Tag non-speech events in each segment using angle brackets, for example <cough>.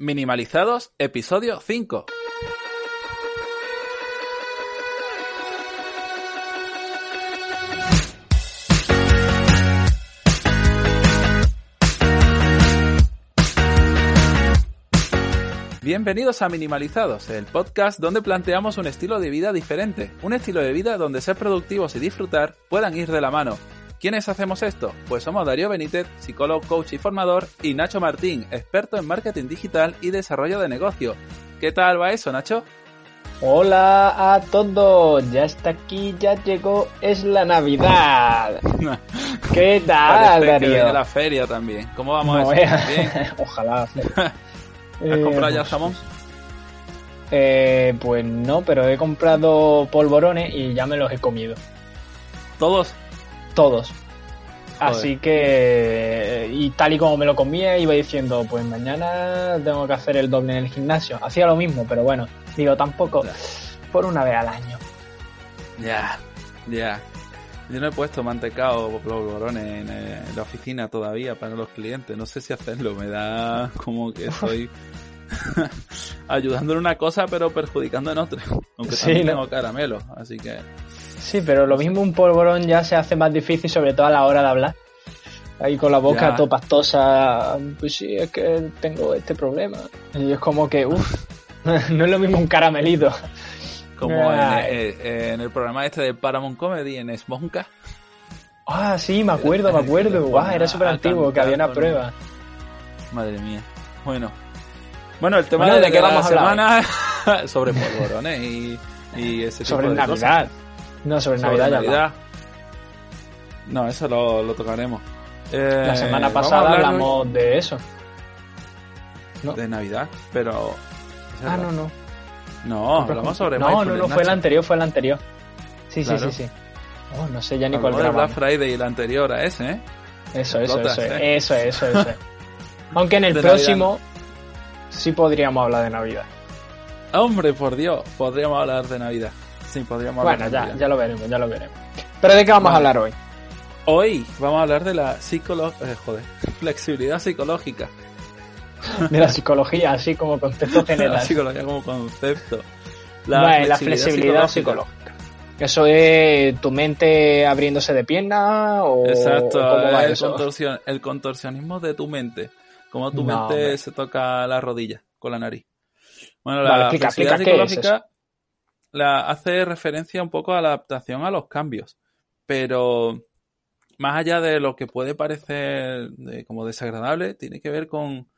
Minimalizados, episodio 5. Bienvenidos a Minimalizados, el podcast donde planteamos un estilo de vida diferente, un estilo de vida donde ser productivos y disfrutar puedan ir de la mano. ¿Quiénes hacemos esto? Pues somos Darío Benítez, psicólogo, coach y formador, y Nacho Martín, experto en marketing digital y desarrollo de negocio. ¿Qué tal va eso, Nacho? Hola a todos, ya está aquí, ya llegó, es la Navidad. <laughs> ¿Qué tal, Parece que Darío? viene la feria también. ¿Cómo vamos No a eso? Bien. <laughs> Ojalá. <laughs> ¿Has comprado ya pues, jamón? eh, pues no, pero he comprado polvorones y ya me los he comido. ¿Todos? Todos. Joder. Así que, y tal y como me lo comía, iba diciendo, pues mañana tengo que hacer el doble en el gimnasio. Hacía lo mismo, pero bueno, digo, tampoco por una vez al año. Ya, ya. Yo no he puesto mantecado o polvorones en, eh, en la oficina todavía para los clientes. No sé si hacerlo. Me da como que <laughs> estoy <laughs> ayudando en una cosa pero perjudicando en otra. Aunque Sí, también ¿no? tengo caramelos. Así que Sí, pero lo mismo un polvorón ya se hace más difícil, sobre todo a la hora de hablar. Ahí con la boca Ya. todo pastosa. Pues sí, es que tengo este problema. Y es como que, uff, <laughs> no es lo mismo un caramelito. como en, Ay. eh, en el programa este de Paramount Comedy en Smonka. Ah, sí, me acuerdo, me acuerdo. Guau, era súper antiguo, que había una prueba. Madre mía. Bueno. Bueno, el tema Bueno, de, ¿de qué la vamos semana <laughs> sobre polvorones y, y ese tipo Sobre de Navidad. cosas. No, sobre, Sobre Navidad ya Navidad. No, eso lo, lo tocaremos. Eh, La semana pasada hablamos de eso. ¿no? de Navidad, pero... Ah, no, no. No, hablamos sobre No, no, no, fue el anterior, fue el anterior. Sí, Claro. sí, sí, sí. Oh, no sé ya ni cuál de Black. Friday y el anterior a ese, ¿eh? Eso, eso, eso, es, ¿eh? eso, es, eso, eso. es. <laughs> Aunque en el De próximo sí podríamos hablar de Navidad. Hombre, por Dios, podríamos hablar de Navidad. Sí, podríamos hablar Bueno, ya, ya lo veremos, ya lo veremos. Pero ¿de qué vamos Vale. a hablar hoy? Hoy vamos a hablar de la psicolo... eh, joder, <laughs> flexibilidad psicológica. De la psicología, así como concepto <laughs> la general. psicología como concepto. Vale, la flexibilidad psicológica. ¿Eso es tu mente abriéndose de pierna o Exacto, cómo va el, eso? contorsion- el contorsionismo de tu mente. Como tu No, mente hombre. se toca la rodilla con la nariz. Bueno, Vale, la explica, flexibilidad explica qué es psicológica la hace referencia un poco a la adaptación a los cambios. Pero más allá de lo que puede parecer eh, como desagradable, tiene que ver con,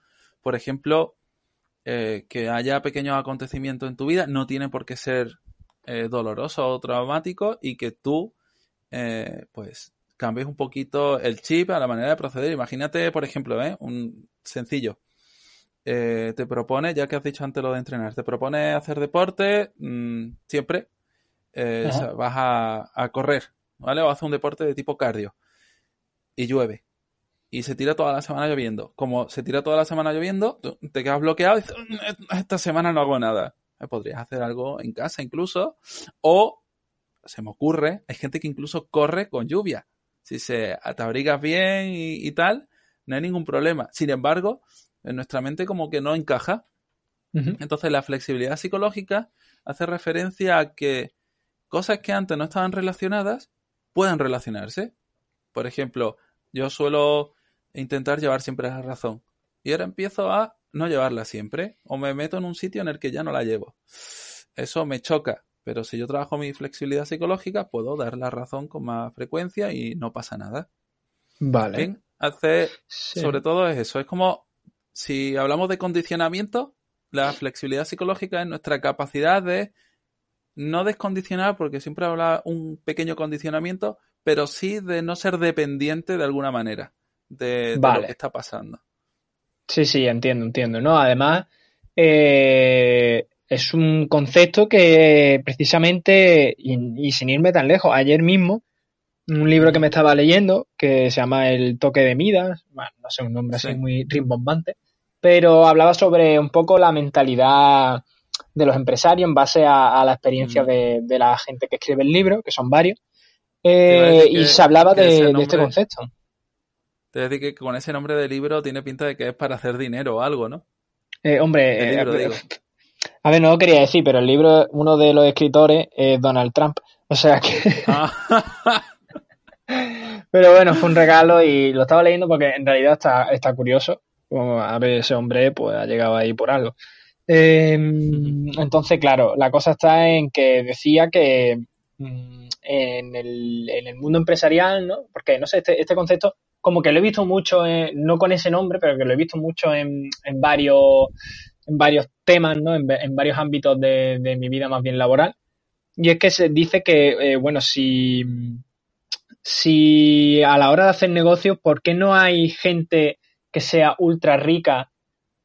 por ejemplo, eh, que haya pequeños acontecimientos en tu vida, no tiene por qué ser eh, doloroso o traumático y que tú, pues, cambies un poquito el chip a la manera de proceder. Imagínate, por ejemplo, un sencillo. Eh, te propone, ya que has dicho antes lo de entrenar, te propone hacer deporte mm, siempre. eh, Ajá. o sea, vas a, a correr, ¿vale? O hacer un deporte de tipo cardio y llueve. Y se tira toda la semana lloviendo. Como se tira toda la semana lloviendo, tú te quedas bloqueado y dices, "Mm, esta semana no hago nada. Eh, Podrías hacer algo en casa incluso. O, se me ocurre, hay gente que incluso corre con lluvia. Si se te abrigas bien y, y tal, no hay ningún problema. Sin embargo, en nuestra mente como que no encaja. Entonces la flexibilidad psicológica hace referencia a que cosas que antes no estaban relacionadas puedan relacionarse. Por ejemplo, yo suelo intentar llevar siempre la razón y ahora empiezo a no llevarla siempre o me meto en un sitio en el que ya no la llevo. Eso me choca, pero si yo trabajo mi flexibilidad psicológica puedo dar la razón con más frecuencia y no pasa nada. Vale. Bien, hace Sí. sobre todo es eso. Es como si hablamos de condicionamiento, la flexibilidad psicológica es nuestra capacidad de no descondicionar, porque siempre habla un pequeño condicionamiento, pero sí de no ser dependiente de alguna manera de, de lo que está pasando. Sí, sí, entiendo, entiendo, ¿no? Además, eh, es un concepto que precisamente, y, y sin irme tan lejos, ayer mismo, un libro que me estaba leyendo, que se llama El toque de Midas, bueno, no sé, un nombre así Sí. muy rimbombante, pero hablaba sobre un poco la mentalidad de los empresarios en base a, a la experiencia Mm. de, de la gente que escribe el libro, que son varios, eh, y se hablaba de, este concepto. Te decir que con ese nombre de libro tiene pinta de que es para hacer dinero o algo, ¿no? Eh, hombre, eh, a ver, no lo quería decir, pero el libro, uno de los escritores es Donald Trump. O sea que. Ah. <laughs> pero bueno, fue un regalo y lo estaba leyendo porque en realidad está, está curioso. A ver, ese hombre pues ha llegado ahí por algo. Em, entonces, claro, la cosa está en que decía que mm, en el, en el mundo empresarial, ¿no? Porque, no sé, este, este concepto como que lo he visto mucho, no con ese nombre, pero que lo he visto mucho en, en varios, en varios temas, ¿no? En, varios ámbitos de, mi vida más bien laboral. Y es que se dice que, eh, bueno, si, si a la hora de hacer negocios, ¿por qué no hay gente que sea ultra rica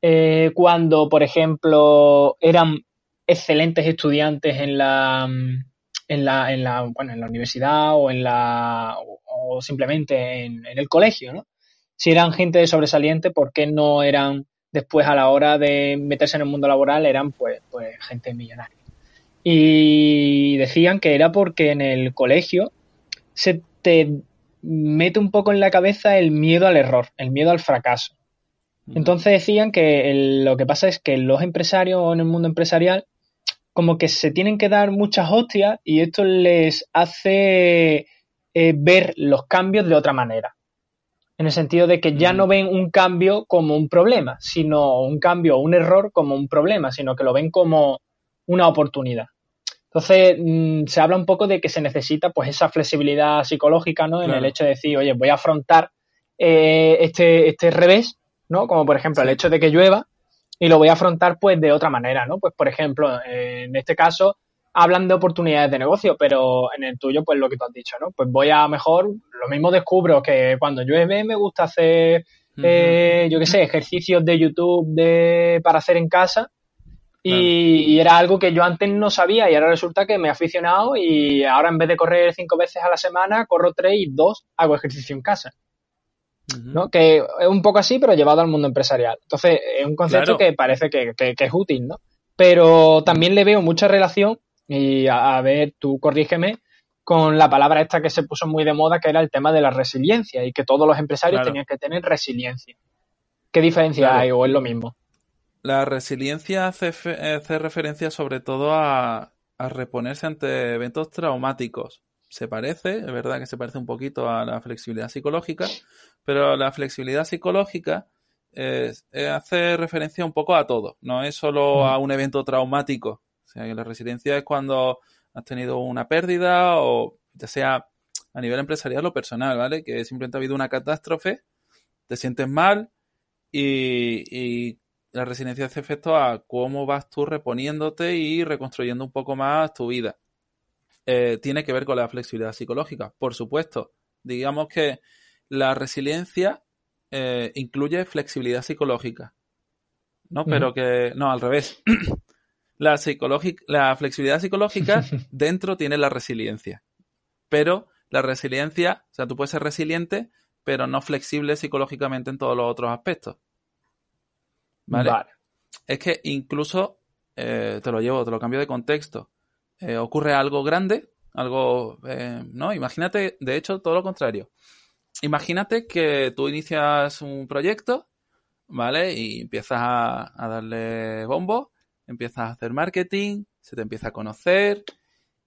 eh, cuando, por ejemplo, eran excelentes estudiantes en la, en la, en la, bueno, en la universidad o en la o simplemente en, el colegio. Si eran gente sobresaliente, ¿por qué no eran después a la hora de meterse en el mundo laboral eran pues, pues gente millonaria? Y decían que era porque en el colegio se te mete un poco en la cabeza el miedo al error, el miedo al fracaso. Mm. Entonces decían que lo que pasa es que los empresarios en el mundo empresarial como que se tienen que dar muchas hostias y esto les hace eh, ver los cambios de otra manera. En el sentido de que ya no ven un cambio como un problema, sino un cambio o un error como un problema, sino que lo ven como una oportunidad. Entonces, mm, se habla un poco de que se necesita pues esa flexibilidad psicológica, ¿no? En el hecho de decir, oye, voy a afrontar eh, este, este revés, ¿no? Como por ejemplo el hecho de que llueva y lo voy a afrontar pues de otra manera, ¿no? Pues por ejemplo, en este caso, hablan de oportunidades de negocio, pero en el tuyo, pues lo que tú has dicho, ¿no? Pues voy a mejor, lo mismo descubro que cuando llueve me gusta hacer, eh, yo qué sé, ejercicios de YouTube de, para hacer en casa. Y, era algo que yo antes no sabía y ahora resulta que me he aficionado y ahora en vez de correr cinco veces a la semana, corro tres y dos hago ejercicio en casa. ¿no? Que es un poco así, pero llevado al mundo empresarial. Entonces, es un concepto que parece que, que, es útil, ¿no? Pero también le veo mucha relación y a, ver, tú corrígeme con la palabra esta que se puso muy de moda, que era el tema de la resiliencia y que todos los empresarios tenían que tener resiliencia. ¿Qué diferencia hay o es lo mismo? La resiliencia hace, referencia sobre todo a, reponerse ante eventos traumáticos. Se parece, es verdad que se parece un poquito a la flexibilidad psicológica, pero la flexibilidad psicológica hace referencia un poco a todo, no es solo a un evento traumático o sea, que la resiliencia es cuando has tenido una pérdida o ya sea a nivel empresarial o personal, ¿vale? Que simplemente ha habido una catástrofe, te sientes mal y, la resiliencia hace efecto a cómo vas tú reponiéndote y reconstruyendo un poco más tu vida. Eh, tiene que ver con la flexibilidad psicológica, por supuesto. Digamos que la resiliencia eh, incluye flexibilidad psicológica. ¿No? Pero que. No, al revés. <clears throat> la, la flexibilidad psicológica <laughs> dentro tiene la resiliencia. Pero la resiliencia, o sea, tú puedes ser resiliente, pero no flexible psicológicamente en todos los otros aspectos. ¿Vale? Es que incluso, eh, te lo llevo, te lo cambio de contexto. Eh, ocurre algo grande, algo, eh, ¿no? Imagínate, de hecho, todo lo contrario. Imagínate que tú inicias un proyecto, ¿vale? Y empiezas a, a darle bombo empiezas a hacer marketing, se te empieza a conocer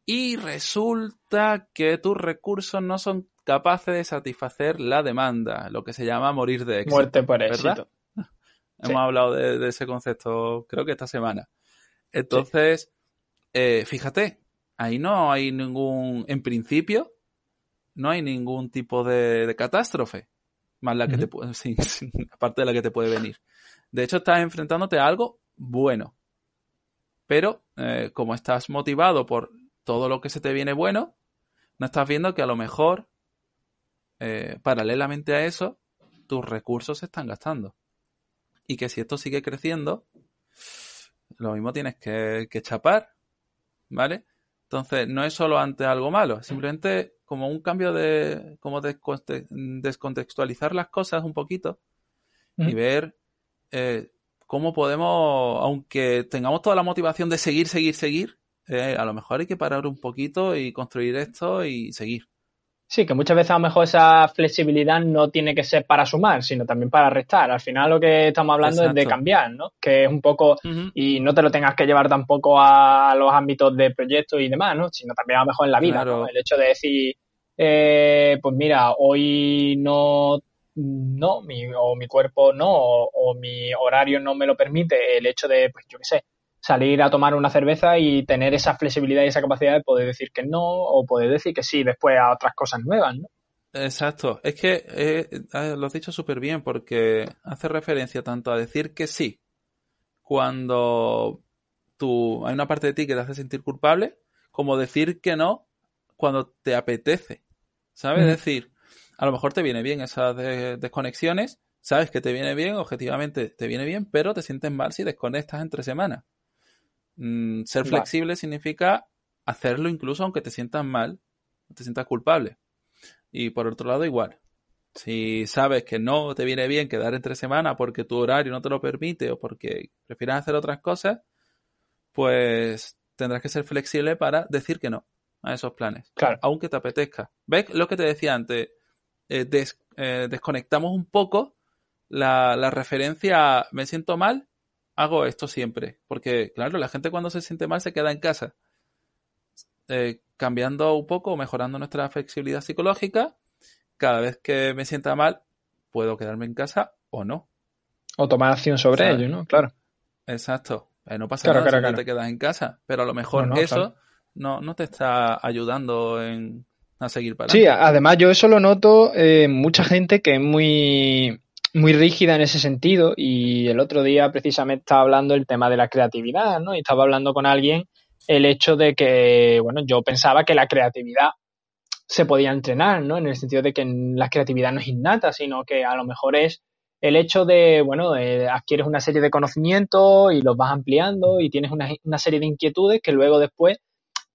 y resulta que tus recursos no son capaces de satisfacer la demanda, lo que se llama morir de éxito. Muerte por éxito. Hemos hablado de, ese concepto, creo que esta semana. Entonces, eh, fíjate, ahí no hay ningún, en principio, no hay ningún tipo de, catástrofe, más la que te puede, <laughs> aparte de la que te puede venir. De hecho, estás enfrentándote a algo bueno. Pero eh, como estás motivado por todo lo que se te viene bueno, no estás viendo que a lo mejor, eh, paralelamente a eso, tus recursos se están gastando. Y que si esto sigue creciendo, lo mismo tienes que, chapar, ¿vale? Entonces, no es solo ante algo malo, simplemente como un cambio de, como descontextualizar las cosas un poquito y ver eh, cómo podemos, aunque tengamos toda la motivación de seguir, seguir, seguir, eh, a lo mejor hay que parar un poquito y construir esto y seguir. Sí, que muchas veces a lo mejor esa flexibilidad no tiene que ser para sumar, sino también para restar. Al final lo que estamos hablando es de cambiar, ¿no? Que es un poco, y no te lo tengas que llevar tampoco a los ámbitos de proyectos y demás, ¿no? Sino también a lo mejor en la vida, ¿no? El hecho de decir, eh, pues mira, hoy no, no, mi, o mi cuerpo no, o, o mi horario no me lo permite, el hecho de, pues yo qué sé, salir a tomar una cerveza y tener esa flexibilidad y esa capacidad de poder decir que no o poder decir que sí después a otras cosas nuevas, ¿no? Exacto. Es que eh, lo has dicho súper bien porque hace referencia tanto a decir que sí cuando tú, hay una parte de ti que te hace sentir culpable, como decir que no cuando te apetece. ¿Sabes? Es decir, a lo mejor te viene bien esas desconexiones, sabes que te viene bien, objetivamente te viene bien, pero te sientes mal si desconectas entre semanas. Mm, ser flexible significa hacerlo incluso aunque te sientas mal, te sientas culpable. Y por otro lado, igual. Si sabes que no te viene bien quedar entre semana porque tu horario no te lo permite o porque prefieres hacer otras cosas, pues tendrás que ser flexible para decir que no a esos planes. Claro. Aunque te apetezca. ¿Ves lo que te decía antes? Eh, eh, desconectamos un poco la, la referencia a me siento mal hago esto siempre. Porque, claro, la gente cuando se siente mal se queda en casa. Eh, cambiando un poco, mejorando nuestra flexibilidad psicológica, cada vez que me sienta mal, puedo quedarme en casa o no. O tomar acción sobre ello, ¿no? Claro. Exacto. Eh, no pasa nada si te quedas en casa, pero a lo mejor eso no, no te está ayudando en, a seguir para Sí, además yo eso lo noto en mucha gente que es muy muy rígida en ese sentido y el otro día precisamente estaba hablando el tema de la creatividad, ¿no? Y estaba hablando con alguien el hecho de que, bueno, yo pensaba que la creatividad se podía entrenar, ¿no? En el sentido de que la creatividad no es innata, sino que a lo mejor es el hecho de, bueno, adquieres una serie de conocimientos y los vas ampliando y tienes una, una serie de inquietudes que luego después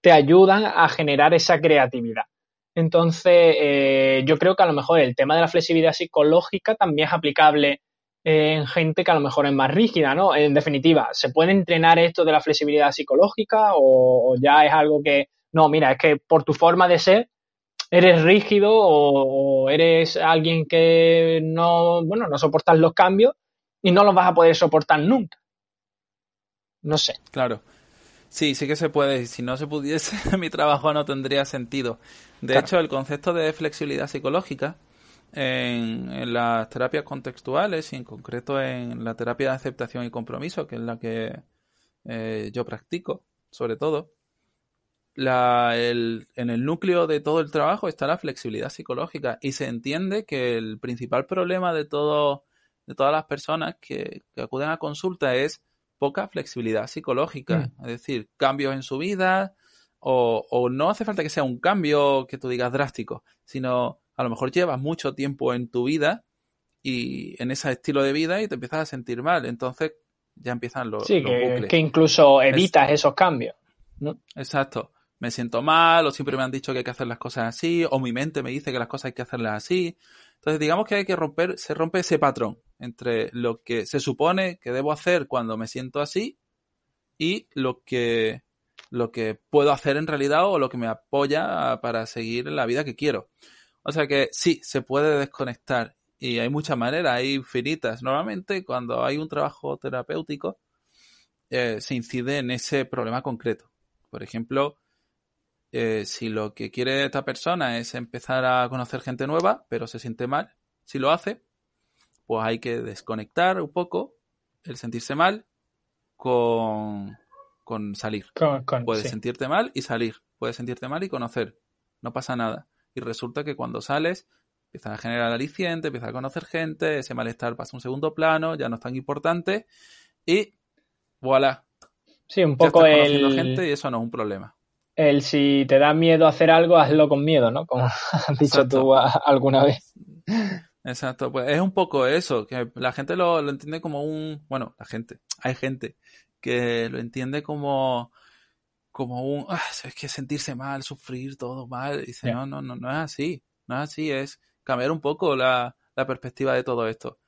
te ayudan a generar esa creatividad. Entonces, eh, yo creo que a lo mejor el tema de la flexibilidad psicológica también es aplicable en gente que a lo mejor es más rígida, ¿no? En definitiva, ¿se puede entrenar esto de la flexibilidad psicológica o, ya es algo que, no, mira, es que por tu forma de ser eres rígido o, eres alguien que no, bueno, no soportas los cambios y no los vas a poder soportar nunca? No sé. Claro. Sí, sí que se puede. Si no se pudiese, <laughs> mi trabajo no tendría sentido. De hecho, el concepto de flexibilidad psicológica en, las terapias contextuales y en concreto en la terapia de aceptación y compromiso, que es la que eh, yo practico, sobre todo, la, el, en el núcleo de todo el trabajo está la flexibilidad psicológica y se entiende que el principal problema de todo de todas las personas que, que acuden a consulta es poca flexibilidad psicológica, mm. es decir, cambios en su vida, o, no hace falta que sea un cambio que tú digas drástico, sino a lo mejor llevas mucho tiempo en tu vida y en ese estilo de vida y te empiezas a sentir mal, entonces ya empiezan los, sí, que, incluso evitas esos cambios. ¿no? Exacto. Me siento mal, o siempre me han dicho que hay que hacer las cosas así, o mi mente me dice que las cosas hay que hacerlas así. Entonces, digamos que hay que romper, se rompe ese patrón entre lo que se supone que debo hacer cuando me siento así y lo que, lo que puedo hacer en realidad o lo que me apoya para seguir la vida que quiero. O sea que sí, se puede desconectar y hay muchas maneras, hay infinitas. Normalmente cuando hay un trabajo terapéutico eh, se incide en ese problema concreto. Por ejemplo, eh, si lo que quiere esta persona es empezar a conocer gente nueva, pero se siente mal, si lo hace, pues hay que desconectar un poco el sentirse mal con, con salir. puedes sentirte mal y salir, puedes sentirte mal y conocer, no pasa nada. Y resulta que cuando sales, empiezas a generar aliciente, empiezas a conocer gente, ese malestar pasa a un segundo plano, ya no es tan importante y voilà. Sí, un poco el... gente y eso no es un problema el si te da miedo hacer algo, hazlo con miedo, ¿no? Como <laughs> has dicho tú alguna vez. Exacto, pues es un poco eso, que la gente lo, entiende como un, bueno, la gente, hay gente que lo entiende como, como un, ah, es que sentirse mal, sufrir todo mal, y dice, no, no, no, no es así, no es así, es cambiar un poco la, perspectiva de todo esto.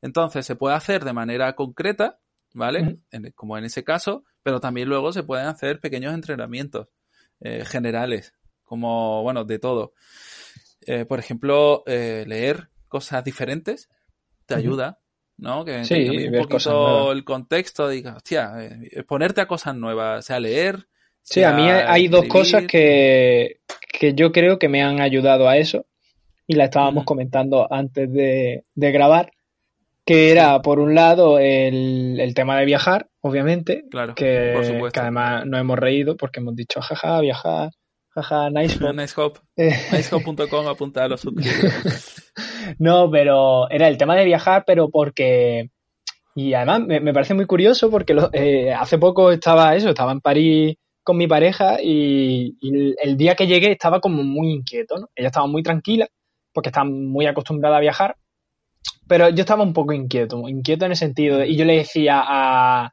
Entonces, se puede hacer de manera concreta, ¿vale? como en ese caso, pero también luego se pueden hacer pequeños entrenamientos. Eh, generales, como, bueno, de todo. eh, por ejemplo, eh, leer cosas diferentes te ayuda, ¿no? Que Sí, un ver poquito el contexto, digas, hostia, ponerte a cosas nuevas, o sea, leer. Sí, a mí hay dos cosas que, que yo creo que me han ayudado a eso y la estábamos comentando antes de, de grabar, que era por un lado el, el tema de viajar, obviamente, Claro, que, por supuesto. que además nos hemos reído porque hemos dicho jaja, viajar, jaja, nice. hop". <laughs> Nicehop, Eh, nicehop.com, apunta a los. <laughs> No, pero era el tema de viajar, pero porque... Y además me, me parece muy curioso porque lo- eh, hace poco estaba eso, estaba en París con mi pareja y, y el, el día que llegué estaba como muy inquieto, ¿no? Ella estaba muy tranquila porque está muy acostumbrada a viajar, pero yo estaba un poco inquieto, inquieto en el sentido de... Y yo le decía a,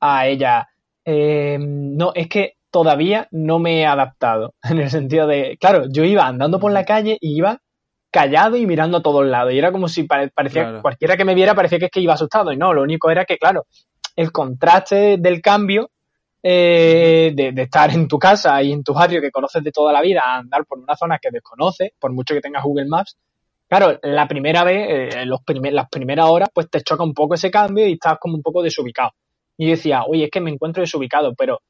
a ella, eh, no, es que todavía no me he adaptado, <laughs> en el sentido de, claro, yo iba andando por la calle y iba callado y mirando a todos lados. Y era como si pare- parecía, Claro. cualquiera que me viera parecía que es que iba asustado. Y no, lo único era que, claro, el contraste del cambio eh, de, de estar en tu casa y en tu barrio que conoces de toda la vida a andar por una zona que desconoces, por mucho que tengas Google Maps. Claro, la primera vez, eh, los primer- las primeras horas, pues te choca un poco ese cambio y estás como un poco desubicado. Y yo decía, oye, es que me encuentro desubicado, pero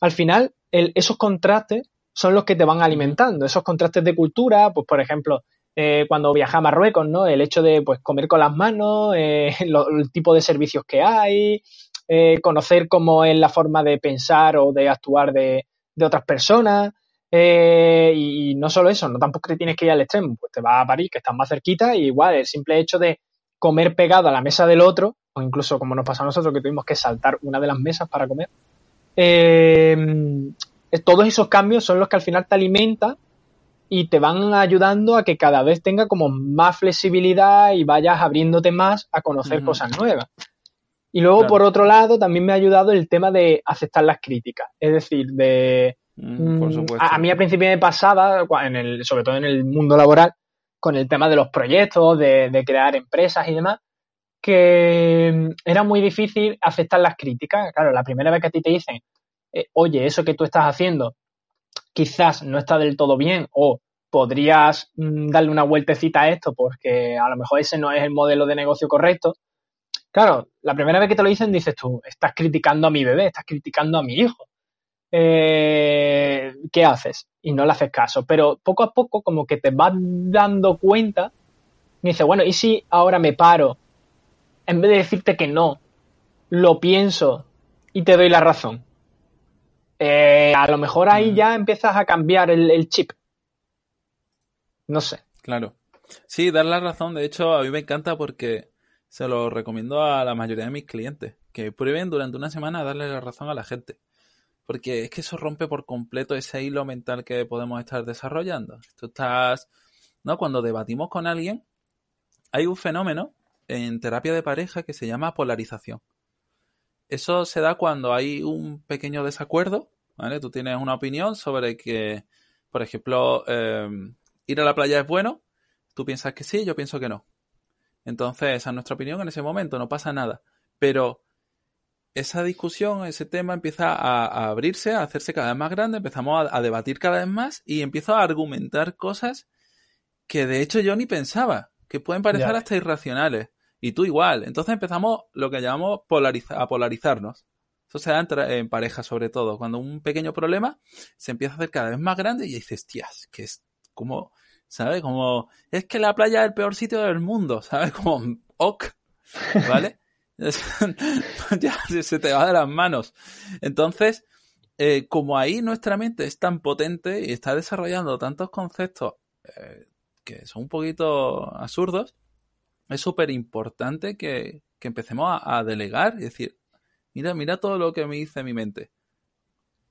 al final el- esos contrastes son los que te van alimentando, esos contrastes de cultura, pues por ejemplo, eh, cuando viajé a Marruecos, ¿no? El hecho de pues comer con las manos, eh, <laughs> lo- el tipo de servicios que hay, eh, conocer cómo es la forma de pensar o de actuar de otras personas. Eh, y, no solo eso, no tampoco te tienes que ir al extremo, pues te vas a París, que estás más cerquita, y igual el simple hecho de comer pegado a la mesa del otro, o incluso como nos pasó a nosotros que tuvimos que saltar una de las mesas para comer, eh, todos esos cambios son los que al final te alimentan y te van ayudando a que cada vez tenga como más flexibilidad y vayas abriéndote más a conocer cosas nuevas. Y luego, Claro. por otro lado, también me ha ayudado el tema de aceptar las críticas. Es decir, de... Mm, por mm, supuesto. A, a mí al principio me pasaba, en el, sobre todo en el mundo laboral, con el tema de los proyectos, de, de crear empresas y demás, que mm, era muy difícil aceptar las críticas. Claro, la primera vez que a ti te dicen, eh, oye, eso que tú estás haciendo quizás no está del todo bien o podrías mm, darle una vueltecita a esto porque a lo mejor ese no es el modelo de negocio correcto. Claro, la primera vez que te lo dicen dices tú, estás criticando a mi bebé, estás criticando a mi hijo. Eh, ¿Qué haces? Y no le haces caso. Pero poco a poco como que te vas dando cuenta y dices, bueno, ¿y si ahora me paro? En vez de decirte que no, lo pienso y te doy la razón. Eh, a lo mejor ahí Mm. ya empiezas a cambiar el, el chip. No sé. Claro. Sí, dar la razón, de hecho, a mí me encanta porque se lo recomiendo a la mayoría de mis clientes, que prueben durante una semana a darle la razón a la gente. Porque es que eso rompe por completo ese hilo mental que podemos estar desarrollando. Tú estás, ¿no? Cuando debatimos con alguien, hay un fenómeno en terapia de pareja que se llama polarización. Eso se da cuando hay un pequeño desacuerdo, ¿vale? Tú tienes una opinión sobre que, por ejemplo, eh, ir a la playa es bueno, tú piensas que sí, yo pienso que no. Entonces, esa es nuestra opinión en ese momento, no pasa nada. Pero esa discusión, ese tema empieza a, a abrirse, a hacerse cada vez más grande, empezamos a, a debatir cada vez más y empiezo a argumentar cosas que de hecho yo ni pensaba, que pueden parecer hasta irracionales. Y tú igual. Entonces empezamos lo que llamamos polariza- a polarizarnos. Eso se da entre- en pareja sobre todo. Cuando un pequeño problema se empieza a hacer cada vez más grande y dices, tías, que es como, ¿sabes? Como, es que la playa es el peor sitio del mundo, <laughs> ¿sabes? Como, ok, ¿vale? <laughs> ya se te va de las manos. Entonces, eh, como ahí nuestra mente es tan potente y está desarrollando tantos conceptos eh, que son un poquito absurdos, es súper importante que, que empecemos a, a delegar y decir, mira, mira todo lo que me dice mi mente.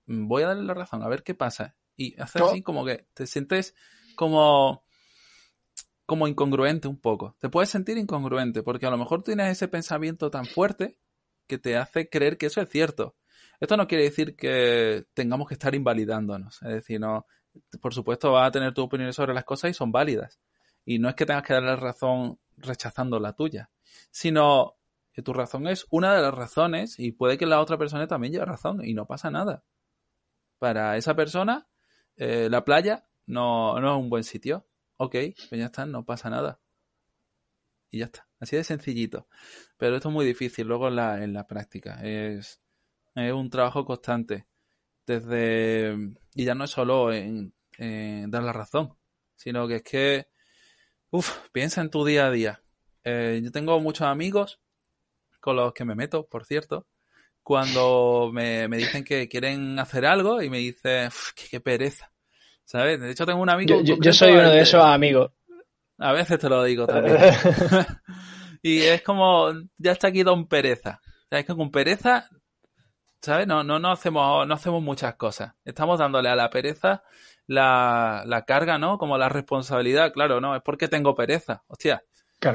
Voy a darle la razón, a ver qué pasa. Y hacer así como que te sientes como como incongruente un poco. Te puedes sentir incongruente porque a lo mejor tienes ese pensamiento tan fuerte que te hace creer que eso es cierto. Esto no quiere decir que tengamos que estar invalidándonos. Es decir, no, por supuesto vas a tener tu opinión sobre las cosas y son válidas. Y no es que tengas que darle razón rechazando la tuya, sino que tu razón es una de las razones y puede que la otra persona también lleve razón y no pasa nada. Para esa persona, eh, la playa no, no es un buen sitio ok, pues ya está, no pasa nada. Y ya está, así de sencillito. Pero esto es muy difícil luego en la, práctica. Es, un trabajo constante. Desde, y ya no es solo en, dar la razón, sino que es que, uff, piensa en tu día a día. Eh, yo tengo muchos amigos con los que me meto, por cierto, cuando me, dicen que quieren hacer algo y me dicen, qué, pereza. ¿Sabes? De hecho, tengo un amigo. Yo, soy uno de esos amigos. A veces te lo digo también. <laughs> <laughs> y es como, ya está aquí Don Pereza. ¿Sabes? Que con pereza, ¿sabes? No, no, no, hacemos, no hacemos muchas cosas. Estamos dándole a la pereza la, la carga, ¿no? Como la responsabilidad. Claro, no, es porque tengo pereza. Hostia,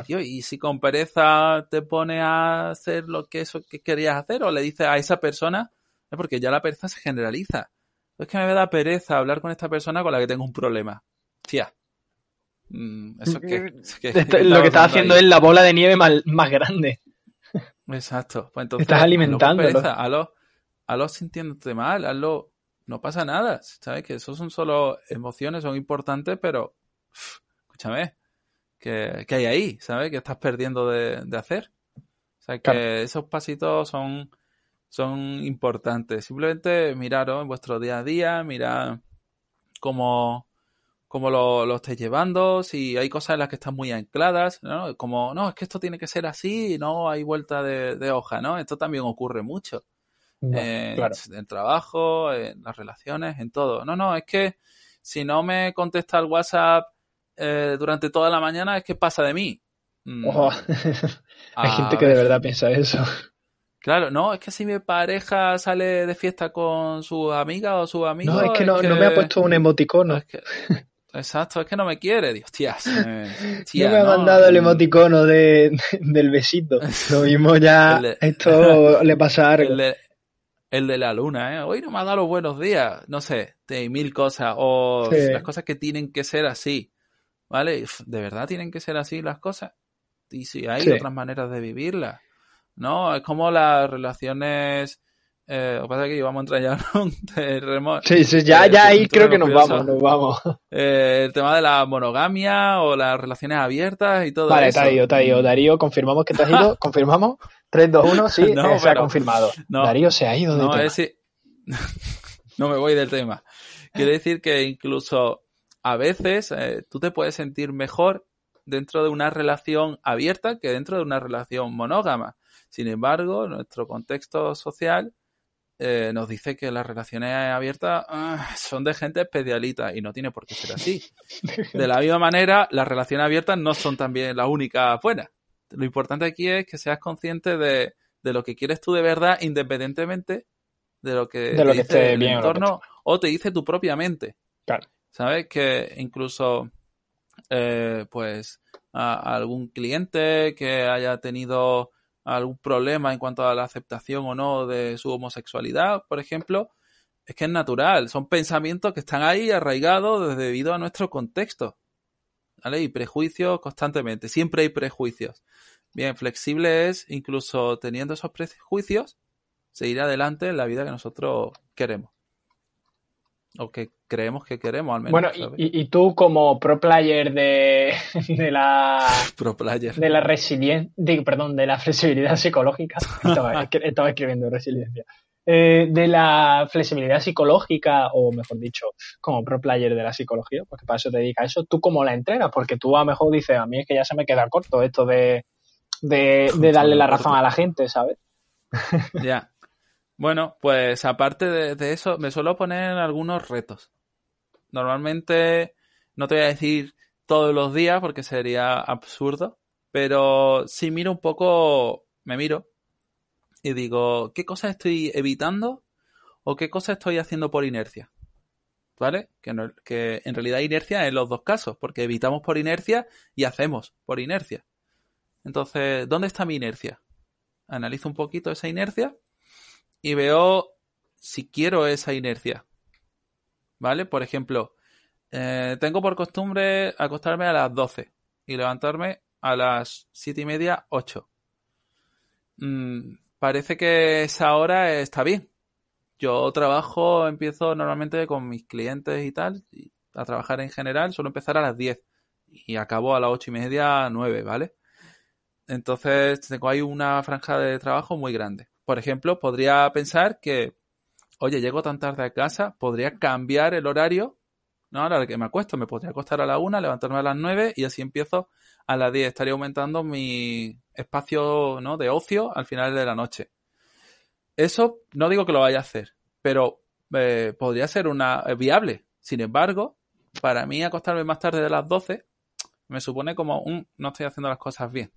y si con pereza te pone a hacer lo que eso que querías hacer o le dices a esa persona, es porque ya la pereza se generaliza. Es que me da pereza hablar con esta persona con la que tengo un problema. Tía. Mm, eso que, <laughs> lo que estás haciendo es la bola de nieve más, grande. Exacto. Pues entonces, estás alimentando. Hazlo, hazlo, sintiéndote mal, hazlo. No pasa nada. ¿Sabes? Que eso son solo emociones, son importantes, pero. escúchame que, hay ahí, ¿sabes? Que estás perdiendo de, hacer. O sea, que esos pasitos son, son importantes. Simplemente miraros en vuestro día a día, mirad cómo, cómo lo, lo estáis llevando, si hay cosas en las que están muy ancladas, ¿no? Como, no, es que esto tiene que ser así, no hay vuelta de, hoja, ¿no? Esto también ocurre mucho. en, el trabajo, en las relaciones, en todo. No, no, es que si no me contesta el WhatsApp eh, durante toda la mañana es que pasa de mí. Mm. <laughs> Hay gente que de verdad piensa eso. Claro, no, es que si mi pareja sale de fiesta con su amiga o su amigo. No, es que no, me ha puesto un emoticono. exacto, es que no me quiere, Dios, tías. <laughs> no me ha mandado el emoticono de, del besito. Lo mismo ya, <laughs> esto le pasa <laughs> algo. El de, la luna, ¿eh? Hoy no me ha dado los buenos días. No sé, de mil cosas. O las cosas que tienen que ser así. ¿Vale? ¿De verdad tienen que ser así las cosas? Y si hay otras maneras de vivirlas. ¿No? Es como las relaciones. Eh, lo que pasa es que íbamos a entrar ya en un <laughs> terremoto. Sí, sí, ya, ya ahí creo que nos vamos, nos vamos. Eh, el tema de la monogamia o las relaciones abiertas y todo vale, eso. Vale, Darío, Darío, Darío, confirmamos que te has ido, <laughs> confirmamos. 3, 2, 1, sí, <laughs> no, se ha confirmado. Darío se ha ido del no, tema. no me voy del tema. Quiere decir que incluso a veces eh, tú te puedes sentir mejor dentro de una relación abierta que dentro de una relación monógama. Sin embargo, nuestro contexto social eh, nos dice que las relaciones abiertas ah, son de gente especialita y no tiene por qué ser así. De la misma manera, las relaciones abiertas no son también las únicas buenas. Lo importante aquí es que seas consciente de, lo que quieres tú de verdad, independientemente de lo que, te dice el entorno o te dice tu propia mente. Claro. ¿sabes? Que incluso, eh, pues, a, algún cliente que haya tenido algún problema en cuanto a la aceptación o no de su homosexualidad, por ejemplo, es que es natural, son pensamientos que están ahí arraigados debido a nuestro contexto. ¿Vale? Y prejuicios constantemente, siempre hay prejuicios. Bien, flexible es, incluso teniendo esos prejuicios, seguir adelante en la vida que nosotros queremos o que creemos que queremos al menos. Bueno, y, y, tú como pro player de, <laughs> de la <laughs> pro player. de la resiliencia, perdón, de la flexibilidad psicológica, <laughs> estaba, estaba escribiendo resiliencia, eh, de la flexibilidad psicológica, o mejor dicho, como pro player de la psicología, porque para eso te dedicas a eso, ¿tú cómo la entrenas? Porque tú a lo mejor dices, a mí es que ya se me queda corto esto de, de, de darle la razón a la gente, ¿sabes? Ya. Bueno, pues aparte de, eso, me suelo poner algunos retos. Normalmente no te voy a decir todos los días porque sería absurdo, pero si miro un poco, me miro y digo, ¿qué cosas estoy evitando o qué cosas estoy haciendo por inercia? ¿Vale? Que, que en realidad inercia en los dos casos, porque evitamos por inercia y hacemos por inercia. Entonces, ¿dónde está mi inercia? Analizo un poquito esa inercia y veo si quiero esa inercia. ¿Vale? Por ejemplo, eh, tengo por costumbre acostarme a las 12 y levantarme a las 7 y media, 8. Mm, parece que esa hora está bien. Yo trabajo, empiezo normalmente con mis clientes y tal, a trabajar en general, suelo empezar a las 10. y acabo a las ocho y media, nueve, ¿vale? Entonces tengo ahí una franja de trabajo muy grande. Por ejemplo, podría pensar que, oye, llego tan tarde a casa, podría cambiar el horario, ¿no? A la que me acuesto, me podría acostar a la una, levantarme a las nueve y así empiezo a las diez. Estaría aumentando mi espacio, ¿no? De ocio al final de la noche. Eso no digo que lo vaya a hacer, pero eh, podría ser una eh, viable. Sin embargo, para mí acostarme más tarde de las 12 me supone como un no estoy haciendo las cosas bien.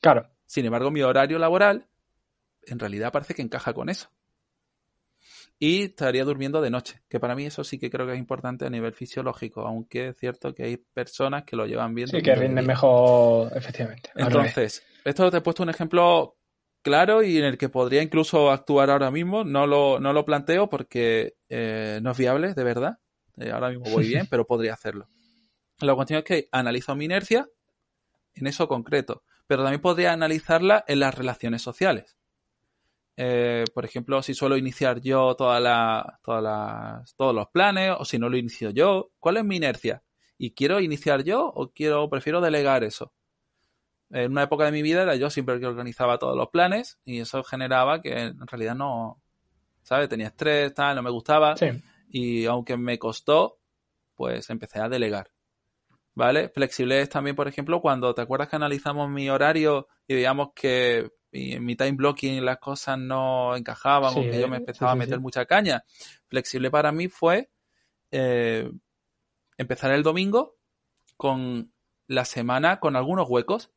Claro. Sin embargo, mi horario laboral en realidad parece que encaja con eso. Y estaría durmiendo de noche, que para mí eso sí que creo que es importante a nivel fisiológico, aunque es cierto que hay personas que lo llevan bien. Sí, que rinden mejor, efectivamente. Entonces, esto te he puesto un ejemplo claro y en el que podría incluso actuar ahora mismo. No lo, no lo planteo porque eh, no es viable, de verdad. Eh, ahora mismo voy <laughs> bien, pero podría hacerlo. La cuestión es que analizo mi inercia en eso concreto, pero también podría analizarla en las relaciones sociales. Eh, por ejemplo, si suelo iniciar yo todas las, todos los planes o si no lo inicio yo, ¿cuál es mi inercia? ¿Y quiero iniciar yo o quiero prefiero delegar eso? En una época de mi vida era yo siempre el que organizaba todos los planes y eso generaba que en realidad no, ¿sabes? Tenía estrés, tal, no me gustaba. Y aunque me costó, pues empecé a delegar. ¿Vale? Flexible es también, por ejemplo, cuando te acuerdas que analizamos mi horario y veíamos que en mi time blocking las cosas no encajaban o que yo me empezaba a meter mucha caña. Flexible para mí fue eh, empezar el domingo con la semana con algunos huecos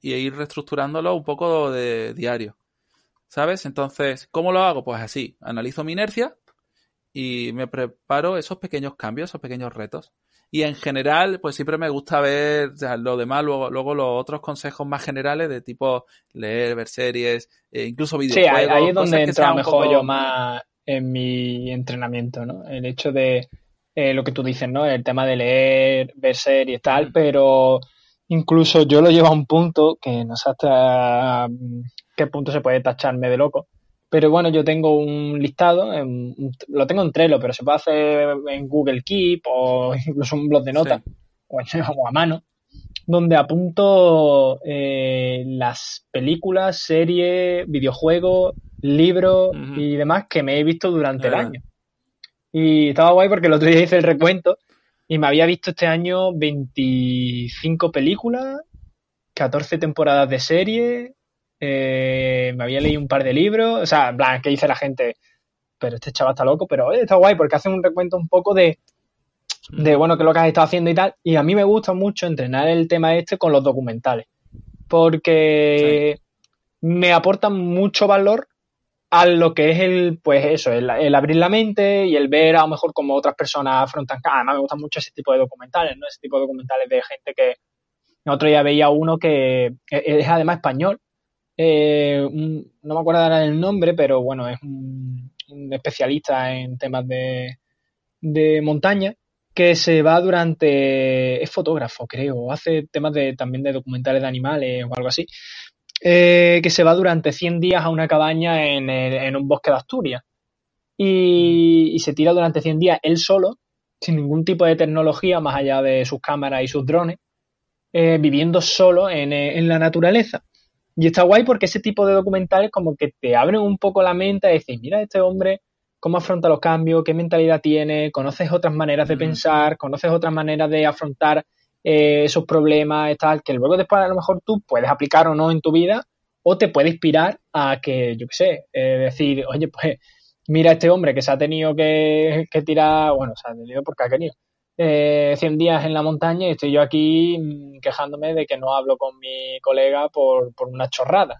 y ir reestructurándolo un poco de diario. ¿Sabes? Entonces, ¿cómo lo hago? Pues así, analizo mi inercia y me preparo esos pequeños cambios, esos pequeños retos. Y en general, pues siempre me gusta ver lo demás, luego, luego los otros consejos más generales de tipo leer, ver series, eh, incluso videojuegos. Sí, ahí, es donde entra mejor yo más en mi entrenamiento, ¿no? El hecho de eh, lo que tú dices, ¿no? El tema de leer, ver series tal, pero incluso yo lo llevo a un punto que no sé hasta mm, qué punto se puede tacharme de loco, pero bueno, yo tengo un listado, lo tengo en Trello, pero se puede hacer en Google Keep o <laughs> incluso un blog de notas <laughs> o, a mano, donde apunto eh, las películas, series, videojuegos, libros y demás que me he visto durante el año. Y estaba guay porque el otro día <laughs> hice el recuento y me había visto este año 25 películas, 14 temporadas de serie, eh, me había leído un par de libros, o sea, en plan, ¿qué dice la gente? Pero este chaval está loco, pero oye, está guay porque hacen un recuento un poco de, de, bueno, qué es lo que has estado haciendo y tal. Y a mí me gusta mucho entrenar el tema este con los documentales, porque me aportan mucho valor a lo que es el, pues eso, el, abrir la mente y el ver a lo mejor como otras personas afrontan. Además, me gustan mucho ese tipo de documentales, ¿no? Ese tipo de documentales de gente que. El otro día veía uno que es además español eh, no me acuerdo ahora el nombre, pero bueno, es un, especialista en temas de, de, montaña que se va durante, es fotógrafo creo, hace temas de, también de documentales de animales o algo así, eh, que se va durante 100 días a una cabaña en, en un bosque de Asturias y, y, se tira durante 100 días él solo, sin ningún tipo de tecnología más allá de sus cámaras y sus drones, eh, viviendo solo en, en la naturaleza. Y está guay porque ese tipo de documentales como que te abren un poco la mente y decir, mira este hombre cómo afronta los cambios, qué mentalidad tiene, conoces otras maneras de pensar, conoces otras maneras de afrontar eh, esos problemas tal, que luego después a lo mejor tú puedes aplicar o no en tu vida o te puede inspirar a que, yo qué sé, eh, decir, oye, pues mira este hombre que se ha tenido que, que tirar, bueno, se ha tenido porque ha querido, eh, 100 días en la montaña y estoy yo aquí mm, quejándome de que no hablo con mi colega por, por una chorrada.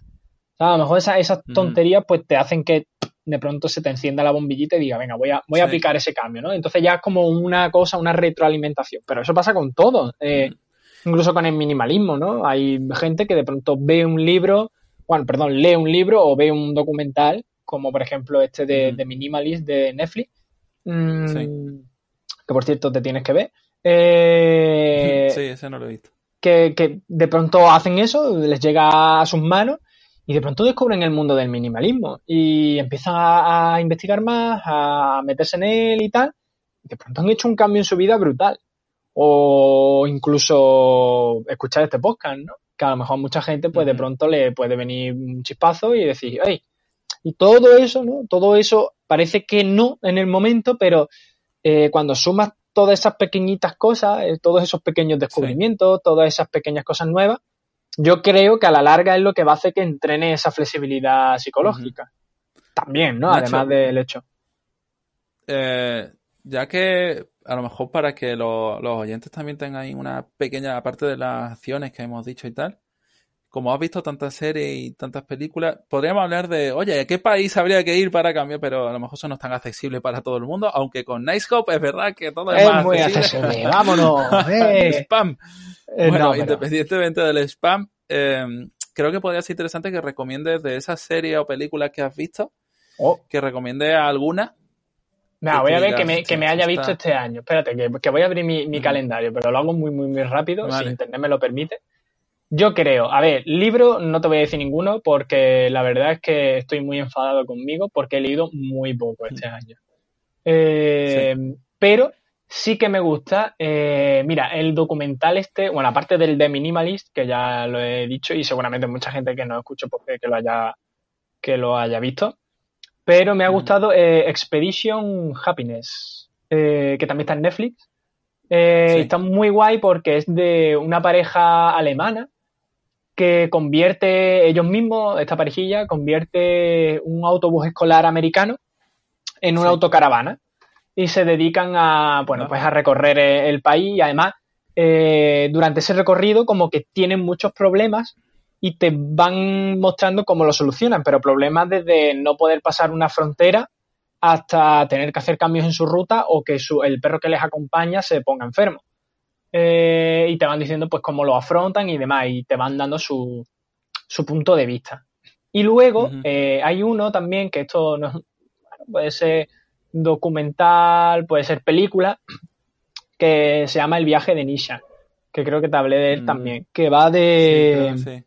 a lo mejor esas, tonterías pues te hacen que de pronto se te encienda la bombillita y diga, venga, voy a, voy a aplicar ese cambio, ¿no? Entonces ya es como una cosa, una retroalimentación. Pero eso pasa con todo, eh, incluso con el minimalismo, ¿no? Hay gente que de pronto ve un libro, bueno, perdón, lee un libro o ve un documental, como por ejemplo este de, de Minimalist de Netflix. Mm, que por cierto te tienes que ver. Eh, sí, ese no lo he visto. Que, de pronto hacen eso, les llega a sus manos y de pronto descubren el mundo del minimalismo y empiezan a, investigar más, a meterse en él y tal. Y de pronto han hecho un cambio en su vida brutal. o incluso escuchar este podcast, ¿no? Que a lo mejor mucha gente, pues de pronto le puede venir un chispazo y decir, ¡ay! Y todo eso, ¿no? Todo eso parece que no en el momento, pero eh, cuando sumas todas esas pequeñitas cosas, eh, todos esos pequeños descubrimientos, todas esas pequeñas cosas nuevas, yo creo que a la larga es lo que va a hacer que entrene esa flexibilidad psicológica. También, ¿no? Además del hecho. Eh, ya que a lo mejor para que los oyentes también tengan ahí una pequeña parte de las acciones que hemos dicho y tal, como has visto tantas series y tantas películas, podríamos hablar de, oye, ¿a qué país habría que ir para cambiar? Pero a lo mejor eso no es tan accesible para todo el mundo, aunque con Nicehop es verdad que todo es, más muy accesible. ¡Vámonos! <laughs> Eh. spam. Eh, bueno, independientemente del spam, em, creo que podría ser interesante que recomiendes de esas series o películas que has visto, oh. que recomiende alguna no, voy a ver que me, que me haya visto este año. Espérate, que, voy a abrir mi, calendario, pero lo hago muy, muy, muy rápido, si internet me lo permite. Yo creo, a ver, libro no te voy a decir ninguno porque la verdad es que estoy muy enfadado conmigo porque he leído muy poco este año. Eh, pero sí que me gusta, eh, mira, el documental este, bueno, aparte del de Minimalist, que ya lo he dicho y seguramente mucha gente que no escucho porque que lo haya, que lo haya visto, pero me ha gustado eh, Expedition Happiness, que también está en Netflix. Está muy guay porque es de una pareja alemana que convierte ellos mismos, esta parejilla, convierte un autobús escolar americano en una autocaravana y se dedican a, bueno, ah. pues a recorrer el país y además eh, durante ese recorrido como que tienen muchos problemas y te van mostrando cómo lo solucionan, pero problemas desde no poder pasar una frontera hasta tener que hacer cambios en su ruta o que el perro que les acompaña se ponga enfermo. Eh, y te van diciendo pues cómo lo afrontan y demás, y te van dando su, su punto de vista. Y luego eh, hay uno también, que esto no, puede ser documental, puede ser película, que se llama El viaje de Nisha, que creo que te hablé de él mm. también, que va de...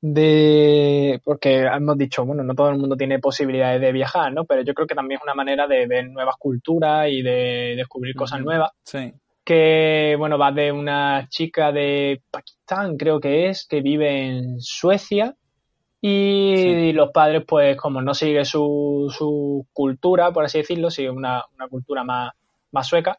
de porque hemos dicho, bueno, no todo el mundo tiene posibilidades de viajar, ¿no? Pero yo creo que también es una manera de ver nuevas culturas y de descubrir cosas nuevas. Sí que, bueno, va de una chica de Pakistán, creo que es, que vive en Suecia. Y los padres, pues, como no sigue su, su cultura, por así decirlo, sigue una, cultura más, más sueca,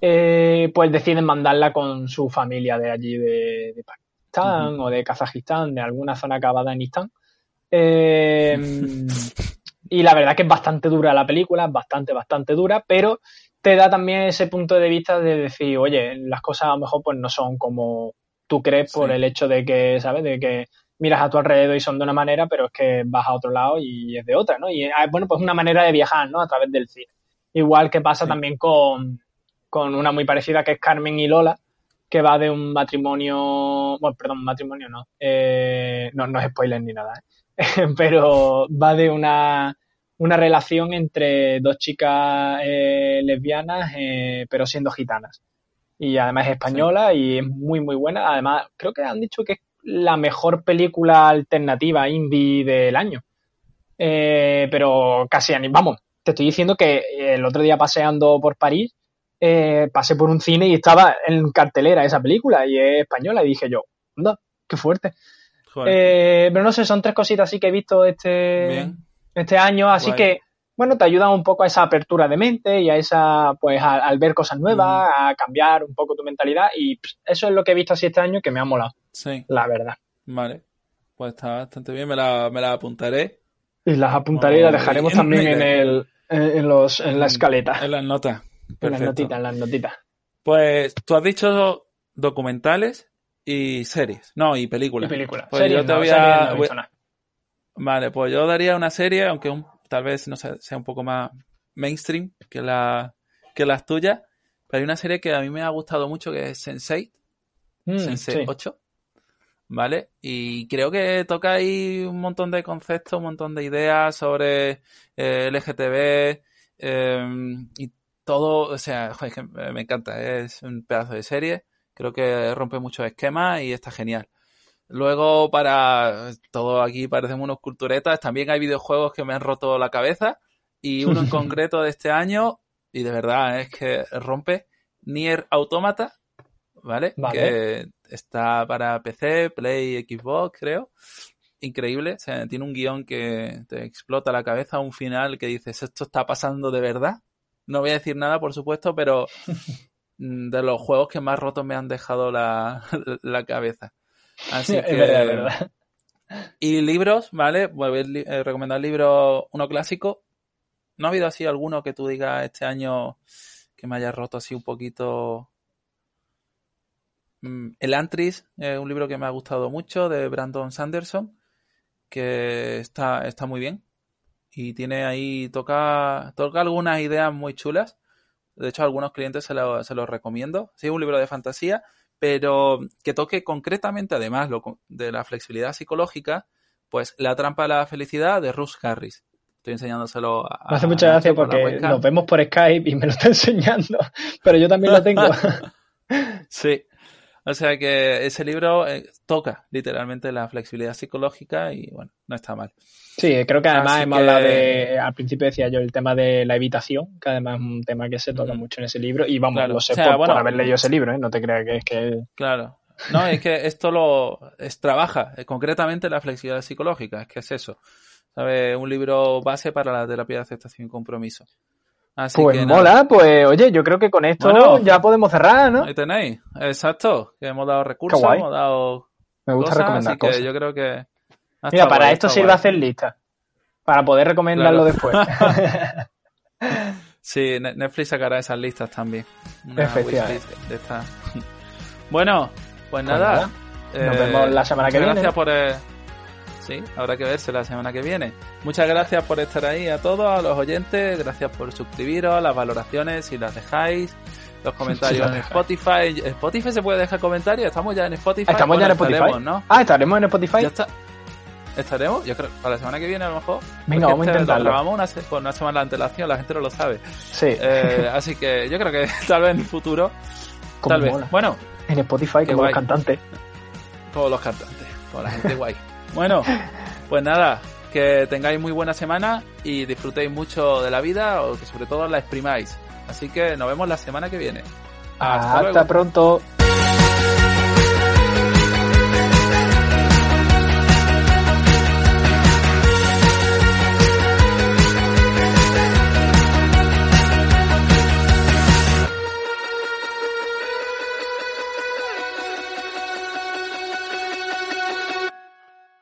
eh, pues deciden mandarla con su familia de allí, de, Pakistán o de Kazajistán, de alguna zona acabada en Istán. <laughs> Eh, y la verdad que es bastante dura la película, bastante, bastante dura, pero te da también ese punto de vista de decir, oye, las cosas a lo mejor pues no son como tú crees por el hecho de que, ¿sabes? De que miras a tu alrededor y son de una manera, pero es que vas a otro lado y es de otra, ¿no? Y ah, bueno, pues una manera de viajar, ¿no? A través del cine. Igual que pasa también con, con una muy parecida que es Carmen y Lola, que va de un matrimonio, bueno, perdón, matrimonio no, eh, no, no es spoiler ni nada, ¿eh? <laughs> pero va de una una relación entre dos chicas eh, lesbianas, eh, pero siendo gitanas. Y además es española y es muy, muy buena. Además, creo que han dicho que es la mejor película alternativa indie del año. Eh, pero casi, vamos, te estoy diciendo que el otro día paseando por París, pasé por un cine y estaba en cartelera esa película y es española y dije yo, anda, qué fuerte. pero no sé, son tres cositas así que he visto este, este año, así que, bueno, te ayuda un poco a esa apertura de mente y a esa, pues, al ver cosas nuevas, a cambiar un poco tu mentalidad y eso es lo que he visto así este año que me ha molado. Sí. La verdad. Vale. Pues está bastante bien, me la, me la apuntaré. Y las apuntaré y las dejaremos también en, el, en, los, en la escaleta. En las notas. En las notitas, en las notitas. Pues tú has dicho documentales y series. No, y películas. Y películas. Pues yo te voy a, Vale, pues yo daría una serie, aunque tal vez no sea, sea un poco más mainstream que, la, que las tuyas. Pero hay una serie que a mí me ha gustado mucho que es Sense8. Mm, Sense 8. ¿Vale? Y creo que toca ahí un montón de conceptos, un montón de ideas sobre eh, LGTB em, y todo. O sea, es que me encanta. Es un pedazo de serie. Creo que rompe muchos esquemas y está genial. Luego, para todo aquí parecemos unos culturetas, también hay videojuegos que me han roto la cabeza. Y uno en <laughs> concreto de este año, y de verdad es que rompe, Nier Automata, ¿vale? Que está para PC, Play, Xbox, creo. Increíble. tiene un guion que te explota la cabeza, un final que dices, esto está pasando de verdad. No voy a decir nada, por supuesto, pero <laughs> de los juegos que más rotos me han dejado la, <laughs> cabeza. Así <laughs> que... Y libros, ¿vale? Voy a recomendar libros, uno clásico. ¿No ha habido así alguno que tú digas este año que me haya roto así un poquito? Mm, El Antris es un libro que me ha gustado mucho de Brandon Sanderson, que está, está muy bien. Y tiene ahí, toca, toca algunas ideas muy chulas. De hecho, a algunos clientes se los se recomiendo. Sí, es un libro de fantasía, pero que toque concretamente, además de la flexibilidad psicológica, pues La trampa de la felicidad de Russ Harris. Estoy enseñándoselo a... Me hace mucha gracia porque nos vemos por Skype y me lo está <laughs> enseñando, pero yo también lo tengo. <laughs> sí. O sea que ese libro eh, toca literalmente la flexibilidad psicológica y bueno, no está mal. Sí, creo que además hemos hablado de, al principio decía yo el tema de la evitación, que además es un tema que se toca mucho en ese libro y vamos, lo sé por, haber leído ese libro, ¿eh? no te creas que es que... Claro, no, es que esto lo es, trabaja eh, concretamente la flexibilidad psicológica, es que es eso, ¿sabes? Un libro base para la terapia de aceptación y compromiso pues mola, pues oye, yo creo que con esto ya podemos cerrar, ¿no? Ahí tenéis, exacto, que hemos dado recursos, hemos dado. Me gusta recomendar cosas. yo creo que. Mira, para esto sirve hacer listas, para poder recomendarlo después. <laughs> sí, Netflix sacará esas listas también. Efectivamente. <laughs> bueno, pues, pues nada. Nos vemos la semana que viene. Gracias por. El sí, habrá que verse la semana que viene. Muchas gracias por estar ahí a todos, a los oyentes, gracias por suscribiros, las valoraciones si las dejáis, los comentarios en Spotify. Spotify se puede dejar comentarios, estamos ya en Spotify. Estamos ya en Spotify. ¿no? Ah, estaremos en Spotify. Ya está. ¿Estaremos? Yo creo, para la semana que viene a lo mejor. Venga, vamos a este intentarlo. Lo grabamos una, con una semana de antelación, la gente no lo sabe. Sí. Eh, así que yo creo que <laughs> tal vez en el futuro. Tal vez. Bueno. En Spotify, como los cantantes. Como los cantantes, como la gente guay. Bueno, pues nada, que tengáis muy buena semana y disfrutéis mucho de la vida o que sobre todo la exprimáis. Así que nos vemos la semana que viene. Hasta, Hasta pronto.